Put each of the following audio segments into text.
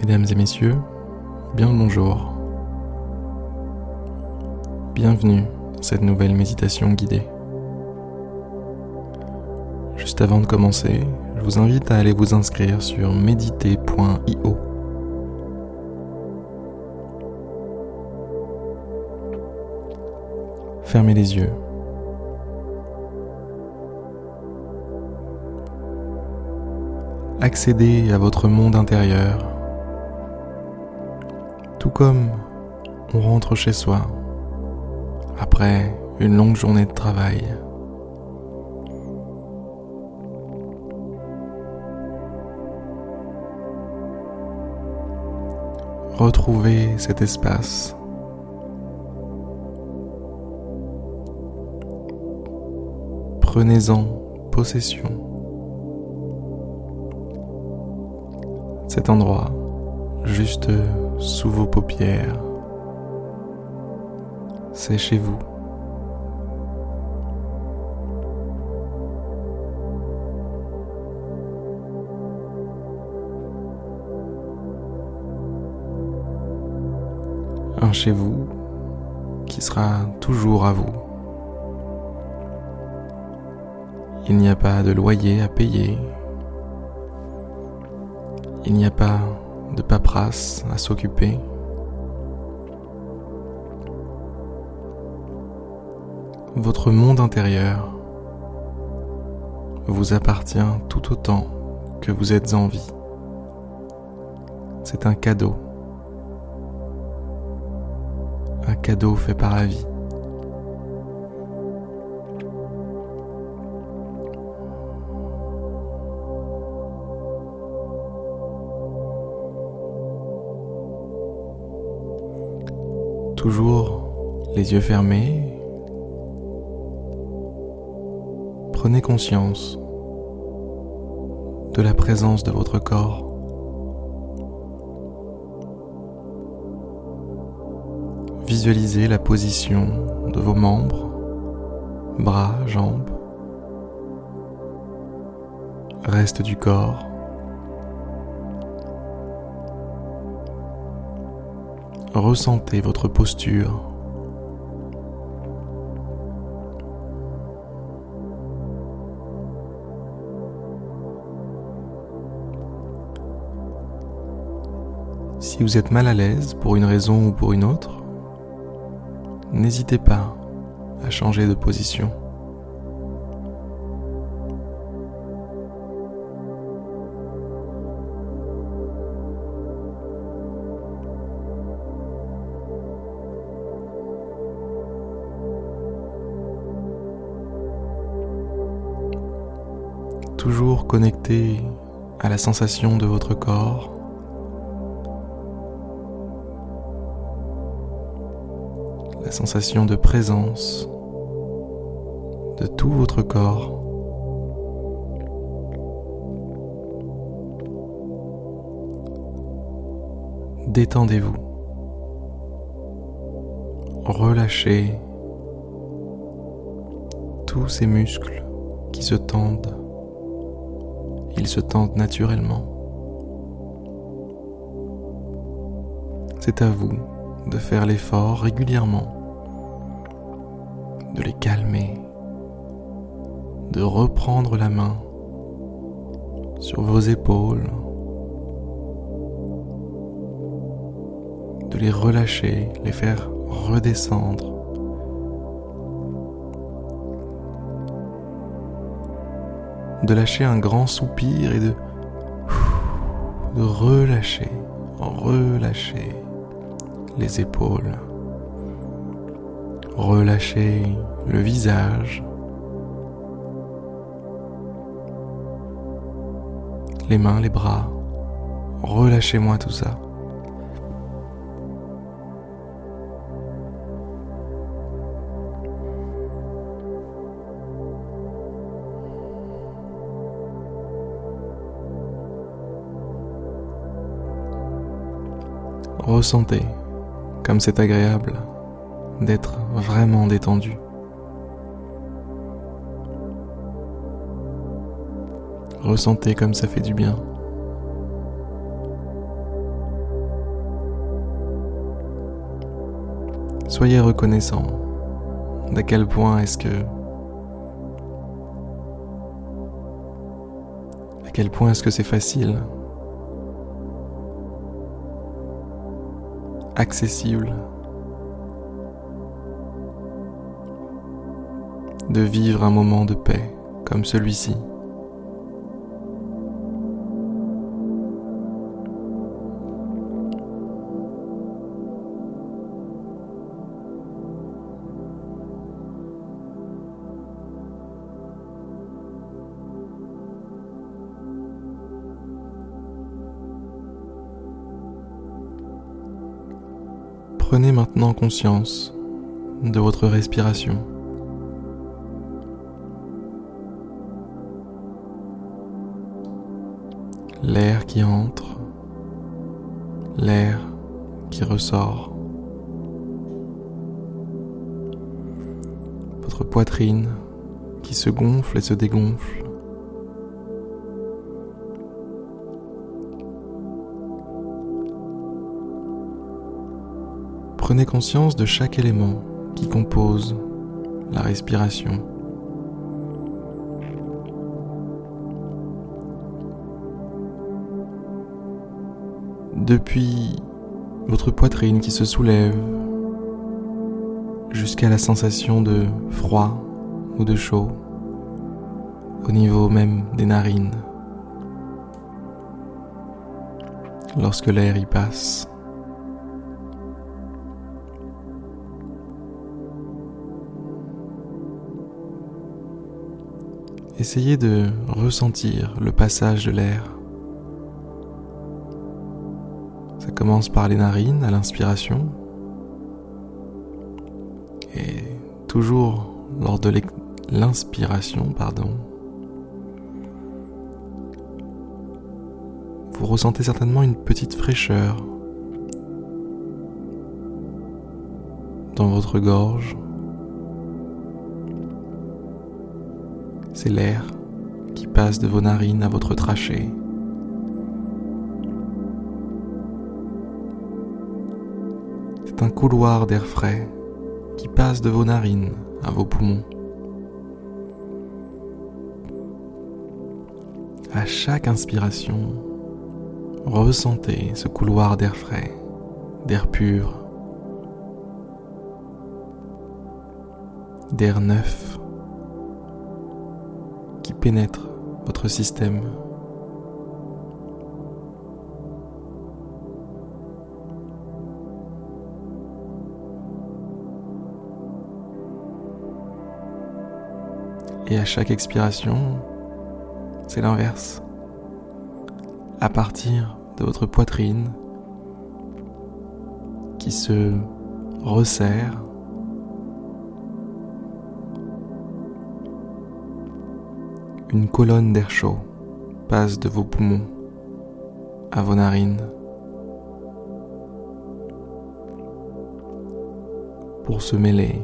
Mesdames et messieurs, bien le bonjour. Bienvenue dans cette nouvelle méditation guidée. Juste avant de commencer, je vous invite à aller vous inscrire sur méditer.io. Fermez les yeux. Accédez à votre monde intérieur tout comme on rentre chez soi après une longue journée de travail. Retrouvez cet espace. Prenez-en possession. Cet endroit juste sous vos paupières. C'est chez vous. Un chez vous qui sera toujours à vous. Il n'y a pas de loyer à payer. Il n'y a pas de paperasse à s'occuper. Votre monde intérieur vous appartient tout autant que vous êtes en vie. C'est un cadeau. Un cadeau fait par la vie. Toujours les yeux fermés, prenez conscience de la présence de votre corps. Visualisez la position de vos membres, bras, jambes, reste du corps. Ressentez votre posture. Si vous êtes mal à l'aise pour une raison ou pour une autre, n'hésitez pas à changer de position. Toujours connecté à la sensation de votre corps. La sensation de présence de tout votre corps. Détendez-vous. Relâchez tous ces muscles qui se tendent ils se tendent naturellement. C'est à vous de faire l'effort régulièrement, de les calmer, de reprendre la main sur vos épaules, de les relâcher, les faire redescendre de lâcher un grand soupir et de, relâcher, relâcher les épaules, relâcher le visage, les mains, les bras, relâchez-moi tout ça. ressentez comme c'est agréable d'être vraiment détendu. Ressentez comme ça fait du bien. Soyez reconnaissant d'à quel point est-ce que à quel point est-ce que c'est facile accessible de vivre un moment de paix comme celui-ci. Prenez maintenant conscience de votre respiration. L'air qui entre, l'air qui ressort. Votre poitrine qui se gonfle et se dégonfle. Prenez conscience de chaque élément qui compose la respiration. Depuis votre poitrine qui se soulève jusqu'à la sensation de froid ou de chaud au niveau même des narines lorsque l'air y passe. Essayez de ressentir le passage de l'air. Ça commence par les narines à l'inspiration. Et toujours lors de l'inspiration, pardon, vous ressentez certainement une petite fraîcheur dans votre gorge. C'est l'air qui passe de vos narines à votre trachée. C'est un couloir d'air frais qui passe de vos narines à vos poumons. À chaque inspiration, ressentez ce couloir d'air frais, d'air pur, d'air neuf pénètre votre système. Et à chaque expiration, c'est l'inverse. À partir de votre poitrine qui se resserre, une colonne d'air chaud passe de vos poumons à vos narines pour se mêler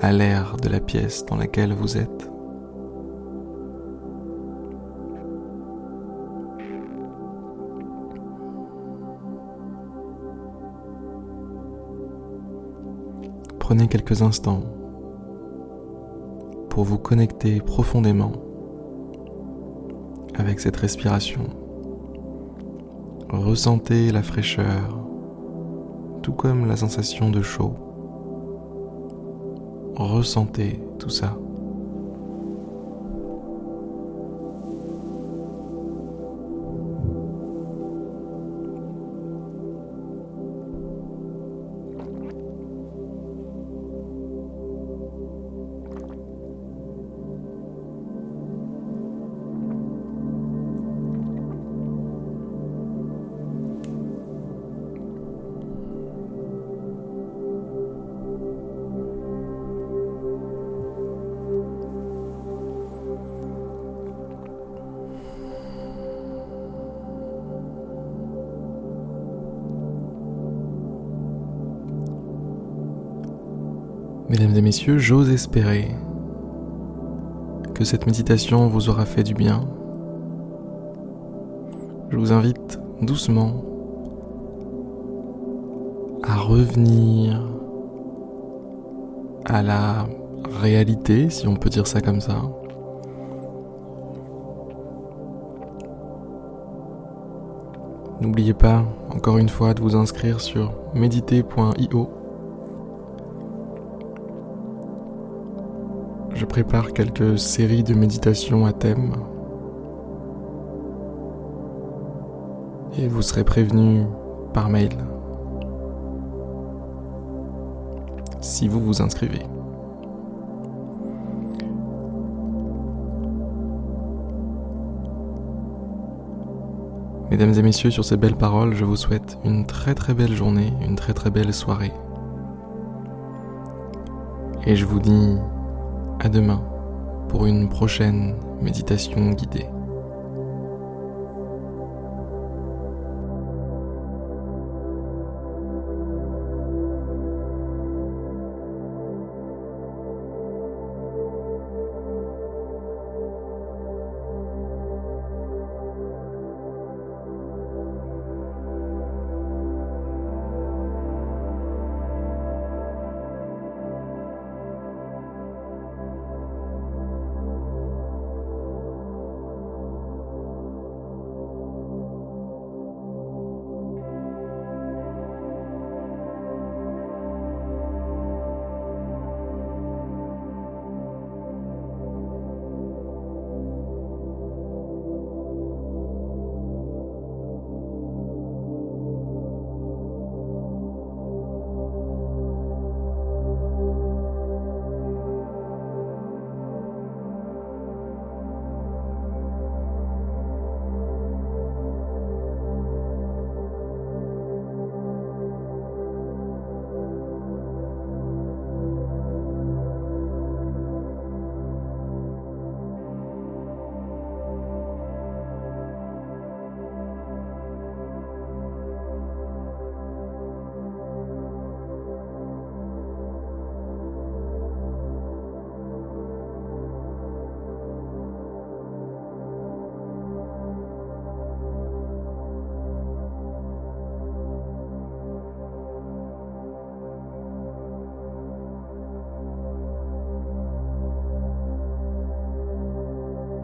à l'air de la pièce dans laquelle vous êtes. Prenez quelques instants pour vous connecter profondément avec cette respiration. Ressentez la fraîcheur, tout comme la sensation de chaud. Ressentez tout ça. Mesdames et messieurs, j'ose espérer que cette méditation vous aura fait du bien. Je vous invite doucement à revenir à la réalité, si on peut dire ça comme ça. N'oubliez pas, encore une fois, de vous inscrire sur méditer.io. Je prépare quelques séries de méditations à thème. Et vous serez prévenu par mail si vous vous inscrivez. Mesdames et messieurs, sur ces belles paroles, je vous souhaite une très très belle journée, une très très belle soirée. Et je vous dis à demain pour une prochaine méditation guidée.